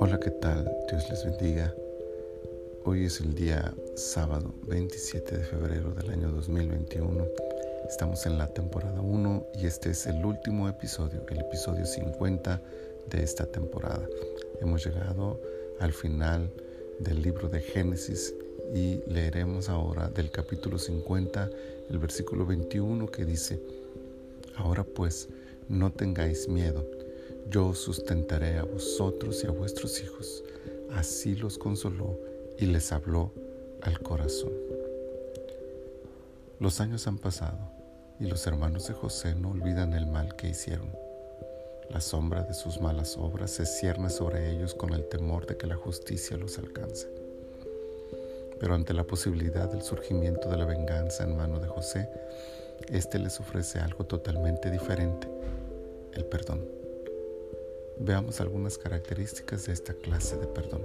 Hola, ¿qué tal? Dios les bendiga. Hoy es el día sábado 27 de febrero del año 2021. Estamos en la temporada 1 y este es el último episodio, el episodio 50 de esta temporada. Hemos llegado al final del libro de Génesis y leeremos ahora del capítulo 50, el versículo 21 que dice, Ahora pues, no tengáis miedo, yo os sustentaré a vosotros y a vuestros hijos. Así los consoló y les habló al corazón. Los años han pasado y los hermanos de José no olvidan el mal que hicieron. La sombra de sus malas obras se cierne sobre ellos con el temor de que la justicia los alcance. Pero ante la posibilidad del surgimiento de la venganza en mano de José, éste les ofrece algo totalmente diferente, el perdón. Veamos algunas características de esta clase de perdón.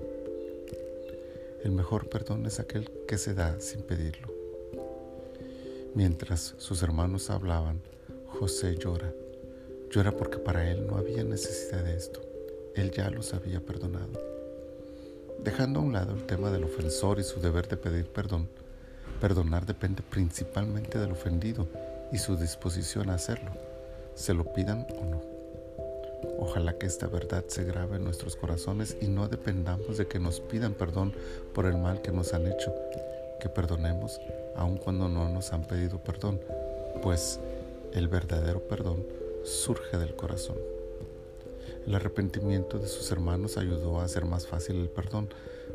El mejor perdón es aquel que se da sin pedirlo. Mientras sus hermanos hablaban, José llora. Llora porque para él no había necesidad de esto. Él ya los había perdonado. Dejando a un lado el tema del ofensor y su deber de pedir perdón, perdonar depende principalmente del ofendido y su disposición a hacerlo, se lo pidan o no. Ojalá que esta verdad se grabe en nuestros corazones y no dependamos de que nos pidan perdón por el mal que nos han hecho, que perdonemos aun cuando no nos han pedido perdón, pues el verdadero perdón surge del corazón. El arrepentimiento de sus hermanos ayudó a hacer más fácil el perdón,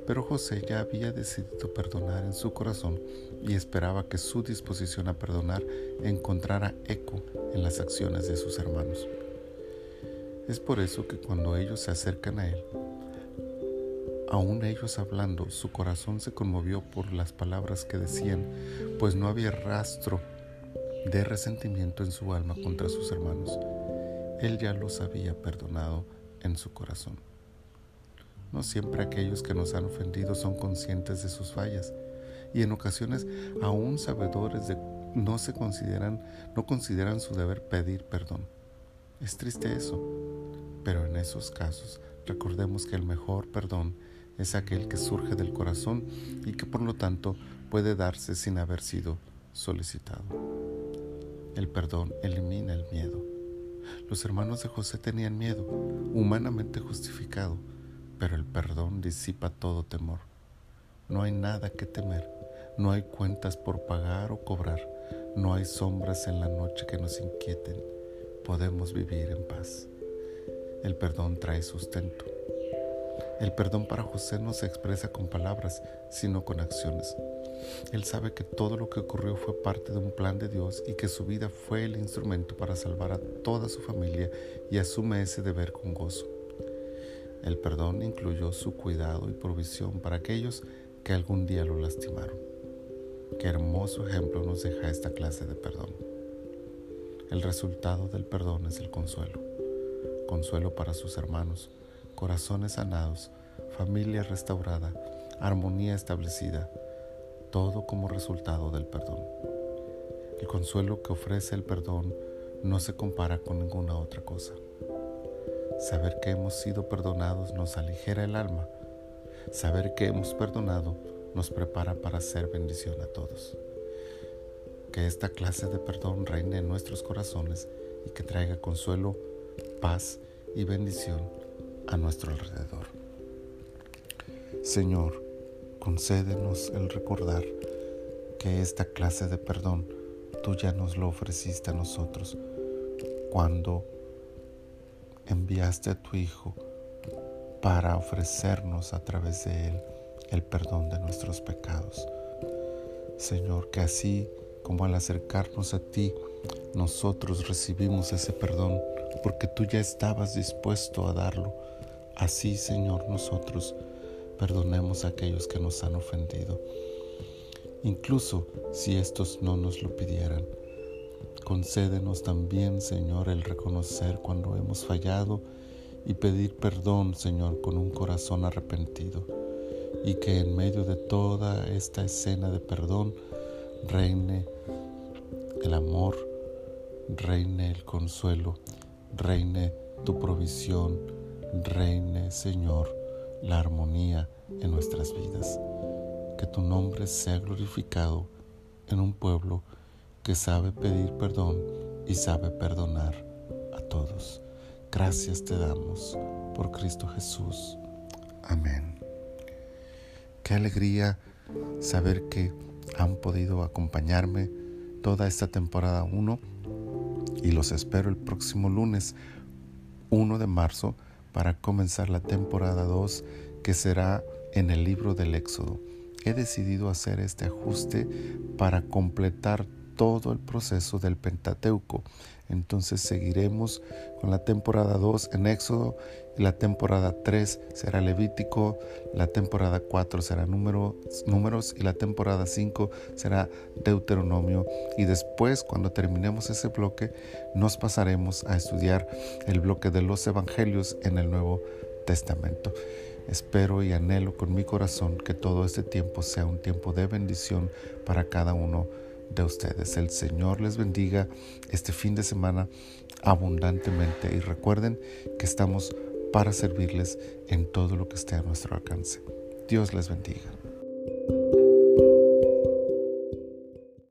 pero José ya había decidido perdonar en su corazón y esperaba que su disposición a perdonar encontrara eco en las acciones de sus hermanos. Es por eso que cuando ellos se acercan a él, aún ellos hablando, su corazón se conmovió por las palabras que decían, pues no había rastro de resentimiento en su alma contra sus hermanos. Él ya los había perdonado en su corazón. No siempre aquellos que nos han ofendido son conscientes de sus fallas y en ocasiones aún sabedores de no se consideran no consideran su deber pedir perdón. Es triste eso, pero en esos casos recordemos que el mejor perdón es aquel que surge del corazón y que por lo tanto puede darse sin haber sido solicitado. El perdón elimina el miedo los hermanos de José tenían miedo, humanamente justificado, pero el perdón disipa todo temor. No hay nada que temer, no hay cuentas por pagar o cobrar, no hay sombras en la noche que nos inquieten, podemos vivir en paz. El perdón trae sustento. El perdón para José no se expresa con palabras, sino con acciones. Él sabe que todo lo que ocurrió fue parte de un plan de Dios y que su vida fue el instrumento para salvar a toda su familia y asume ese deber con gozo. El perdón incluyó su cuidado y provisión para aquellos que algún día lo lastimaron. Qué hermoso ejemplo nos deja esta clase de perdón. El resultado del perdón es el consuelo. Consuelo para sus hermanos, corazones sanados, familia restaurada, armonía establecida, todo como resultado del perdón. El consuelo que ofrece el perdón no se compara con ninguna otra cosa. Saber que hemos sido perdonados nos aligera el alma. Saber que hemos perdonado nos prepara para hacer bendición a todos. Que esta clase de perdón reine en nuestros corazones y que traiga consuelo, paz y bendición a nuestro alrededor. Señor, concédenos el recordar que esta clase de perdón tú ya nos lo ofreciste a nosotros cuando enviaste a tu Hijo para ofrecernos a través de Él el perdón de nuestros pecados. Señor, que así como al acercarnos a ti, nosotros recibimos ese perdón porque tú ya estabas dispuesto a darlo. Así, Señor, nosotros perdonemos a aquellos que nos han ofendido, incluso si estos no nos lo pidieran. Concédenos también, Señor, el reconocer cuando hemos fallado y pedir perdón, Señor, con un corazón arrepentido. Y que en medio de toda esta escena de perdón reine el amor, reine el consuelo reine tu provisión, reine, Señor, la armonía en nuestras vidas. Que tu nombre sea glorificado en un pueblo que sabe pedir perdón y sabe perdonar a todos. Gracias te damos por Cristo Jesús. Amén. Qué alegría saber que han podido acompañarme toda esta temporada 1 y los espero el próximo lunes 1 de marzo para comenzar la temporada 2 que será en el libro del Éxodo. He decidido hacer este ajuste para completar todo el proceso del Pentateuco. Entonces seguiremos con la temporada 2 en Éxodo y la temporada 3 será Levítico, la temporada 4 será números y la temporada 5 será Deuteronomio. Y después, cuando terminemos ese bloque, nos pasaremos a estudiar el bloque de los Evangelios en el Nuevo Testamento. Espero y anhelo con mi corazón que todo este tiempo sea un tiempo de bendición para cada uno de ustedes. El Señor les bendiga este fin de semana abundantemente y recuerden que estamos para servirles en todo lo que esté a nuestro alcance. Dios les bendiga.